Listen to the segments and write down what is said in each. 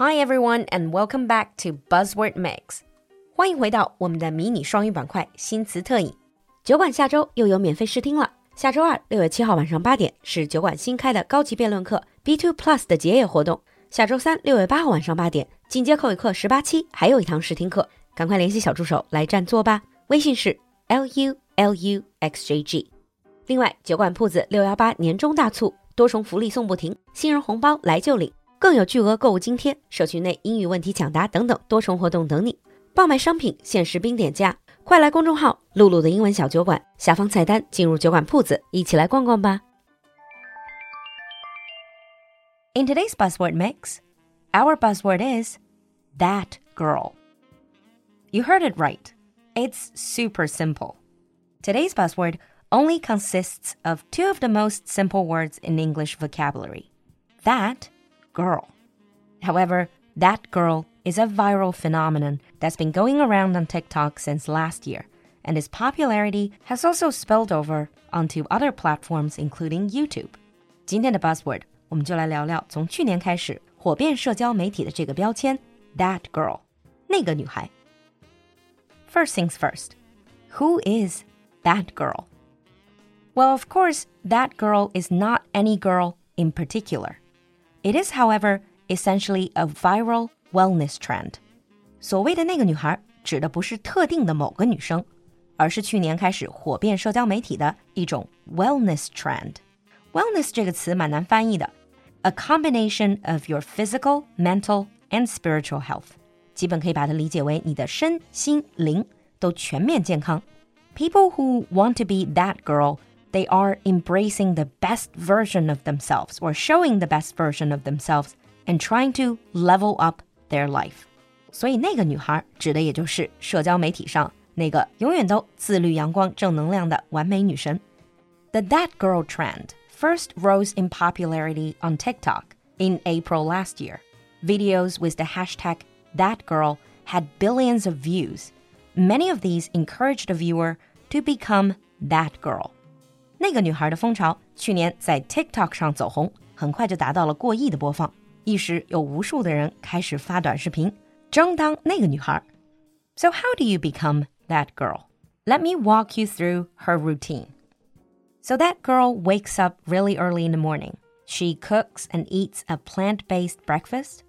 Hi everyone, and welcome back to Buzzword Mix. 欢迎回到我们的迷你双语板块新词特饮。酒馆下周又有免费试听了。下周二六月七号晚上八点是酒馆新开的高级辩论课 B Two Plus 的结业活动。下周三六月八号晚上八点进阶口语课十八期还有一堂试听课，赶快联系小助手来占座吧。微信是 L U L U X J G。另外，酒馆铺子六幺八年终大促，多重福利送不停，新人红包来就领。更有巨额购物津贴、社区内英语问题抢答等等多重活动等你。爆买商品，限时冰点价，快来公众号“璐璐的英文小酒馆”下方菜单进入酒馆铺子，一起来逛逛吧。In today's buzzword mix, our buzzword is that girl. You heard it right. It's super simple. Today's buzzword only consists of two of the most simple words in English vocabulary that girl. However, that girl is a viral phenomenon that's been going around on TikTok since last year, and its popularity has also spilled over onto other platforms, including YouTube. 今天的 buzzword，我们就来聊聊从去年开始火遍社交媒体的这个标签 “that girl”，那个女孩。First things first, who is that girl? Well, of course, that girl is not any girl in particular. It is, however, essentially a viral wellness trend. 所谓的那个女孩，指的不是特定的某个女生，而是去年开始火遍社交媒体的一种 wellness trend。wellness 这个词蛮难翻译的，a combination of your physical, mental and spiritual health，基本可以把它理解为你的身心灵都全面健康。People who want to be that girl they are embracing the best version of themselves or showing the best version of themselves and trying to level up their life. 所以那个女孩指的也就是社交媒体上那个永远都自律、阳光、正能量的完美女神。The that girl trend first rose in popularity on TikTok in April last year. Videos with the hashtag that girl had billions of views. Many of these encouraged the viewer to become that girl. 那个女孩的风潮去年在 TikTok 上走红，很快就达到了过亿的播放。一时有无数的人开始发短视频，争当那个女孩。So how do you become that girl? Let me walk you through her routine. So that girl wakes up really early in the morning. She cooks and eats a plant-based breakfast.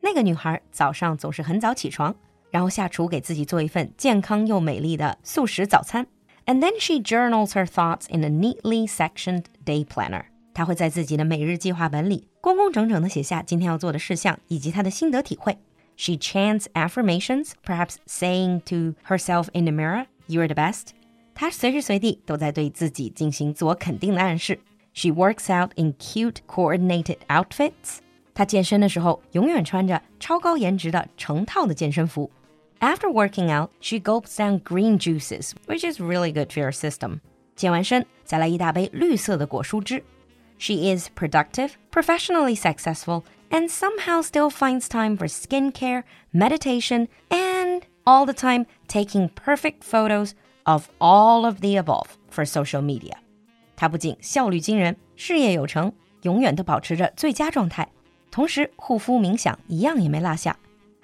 那个女孩早上总是很早起床，然后下厨给自己做一份健康又美丽的素食早餐。and then she journals her thoughts in a neatly sectioned day planner. 她会在自己的每日计划本里工工整整地写下今天要做的事项以及她的心得体会。She chants affirmations, perhaps saying to herself in the mirror, "You're the best." 她随时随地都在对自己进行自我肯定的暗示。She works out in cute, coordinated outfits. 她健身的时候永远穿着超高颜值的成套的健身服。 after working out, she gulps down green juices, which is really good for your system. 健完身，再来一大杯绿色的果蔬汁。She is productive, professionally successful, and somehow still finds time for skincare, meditation, and all the time taking perfect photos of all of the above for social media. 她不仅效率惊人，事业有成，永远都保持着最佳状态，同时护肤冥想一样也没落下。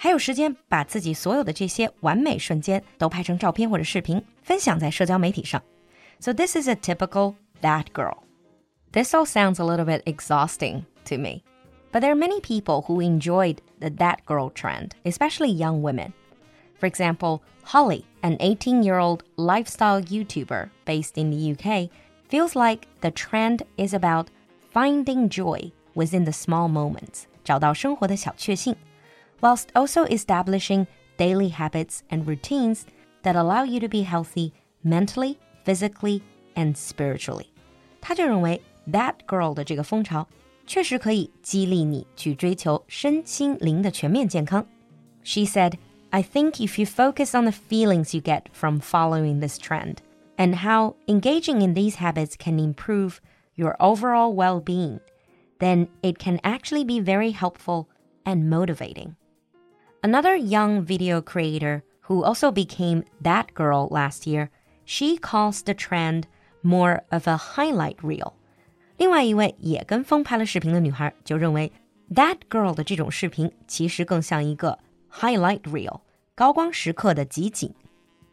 还有时间把自己所有的这些完美瞬间都拍成照片或者视频，分享在社交媒体上。So this is a typical that girl. This all sounds a little bit exhausting to me. But there are many people who enjoyed the that girl trend, especially young women. For example, Holly, an 18 year old lifestyle YouTuber based in the UK, feels like the trend is about finding joy within the small moments, 找到生活的小确幸 whilst also establishing daily habits and routines that allow you to be healthy mentally, physically, and spiritually. 他就认为 that girl 的这个风潮确实可以激励你去追求身心灵的全面健康。She said, I think if you focus on the feelings you get from following this trend and how engaging in these habits can improve your overall well being, then it can actually be very helpful and motivating. Another young video creator who also became that girl last year, she calls the trend more of a highlight reel. 另外一位也跟风拍了视频的女孩就认为 That girl 的这种视频其实更像一个 highlight reel 高光时刻的集锦。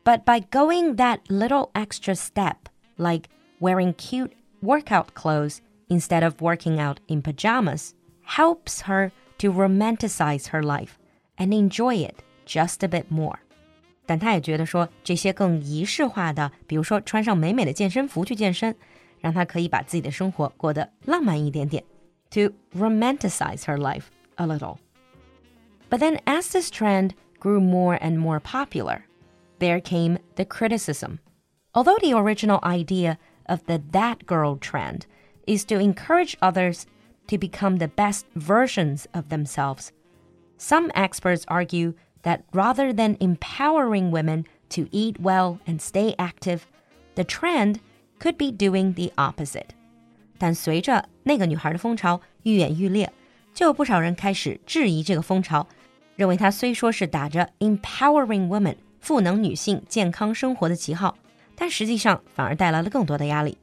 But by going that little extra step, like wearing cute workout clothes instead of working out in pajamas, helps her to romanticize her life and enjoy it just a bit more. 但他也觉得说，这些更仪式化的，比如说穿上美美的健身服去健身，让她可以把自己的生活过得浪漫一点点，to romanticize her life a little. But then, as this trend grew more and more popular, there came the criticism. Although the original idea of the that girl trend is to encourage others to become the best versions of themselves, some experts argue that rather than empowering women to eat well and stay active, the trend could be doing the opposite. 但随着那个女孩的风潮愈演愈烈，就有不少人开始质疑这个风潮，认为它虽说是打着 empowering women 赋能女性健康生活的旗号，但实际上反而带来了更多的压力。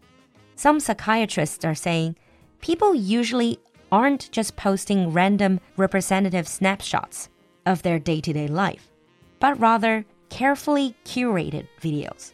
Some psychiatrists are saying people usually aren't just posting random representative snapshots of their day to day life, but rather carefully curated videos.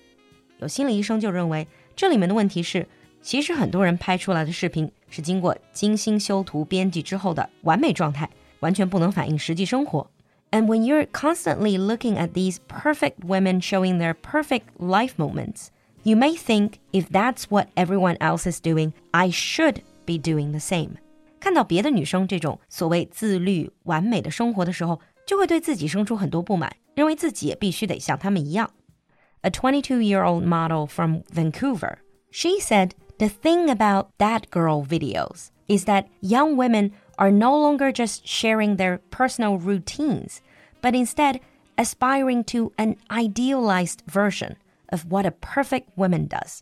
有心理医生就认为，这里面的问题是，其实很多人拍出来的视频是经过精心修图编辑之后的完美状态，完全不能反映实际生活。And when you're constantly looking at these perfect women showing their perfect life moments, you may think if that's what everyone else is doing, I should be doing the same. 看到别的女生这种所谓自律、完美的生活的时候，就会对自己生出很多不满，认为自己也必须得像他们一样。A 22-year-old model from Vancouver, she said the thing about that girl videos is that young women are no longer just sharing their personal routines, but instead aspiring to an idealized version of what a perfect woman does.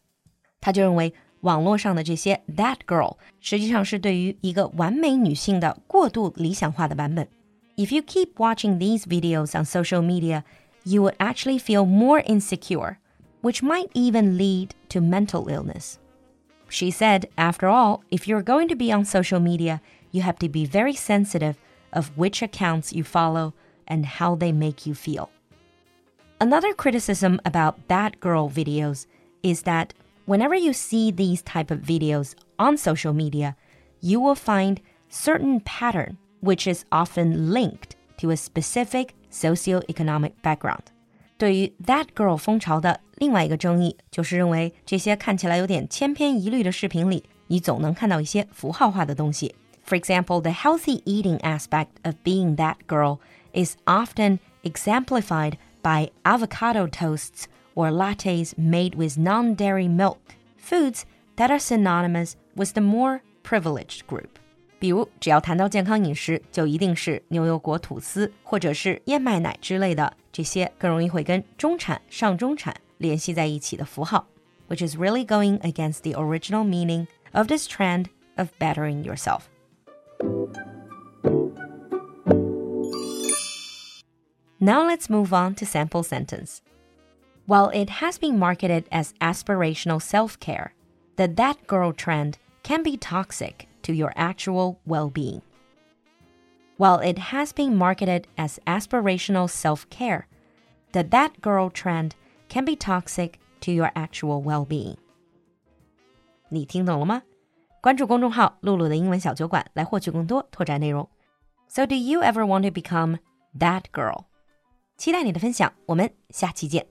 他就认为 网络上的这些 that girl，实际上是对于一个完美女性的过度理想化的版本。If you keep watching these videos on social media, you would actually feel more insecure, which might even lead to mental illness. She said, after all, if you're going to be on social media, you have to be very sensitive of which accounts you follow and how they make you feel. Another criticism about that girl videos is that whenever you see these type of videos on social media, you will find certain pattern which is often linked to a specific socioeconomic background. 对于 That Girl 风潮的另外一个争议，就是认为这些看起来有点千篇一律的视频里，你总能看到一些符号化的东西。For example, the healthy eating aspect of being that girl is often exemplified by avocado toasts or lattes made with non dairy milk, foods that are synonymous with the more privileged group. 比如，只要谈到健康饮食，就一定是牛油果吐司或者是燕麦奶之类的这些更容易会跟中产、上中产联系在一起的符号，which is really going against the original meaning of this trend of bettering yourself. Now let's move on to sample sentence. While it has been marketed as aspirational self care, the that girl trend can be toxic to your actual well being. While it has been marketed as aspirational self care, the that girl trend can be toxic to your actual well being. 你听懂了吗？关注公众号“璐璐的英文小酒馆”来获取更多拓展内容。So do you ever want to become that girl？期待你的分享，我们下期见。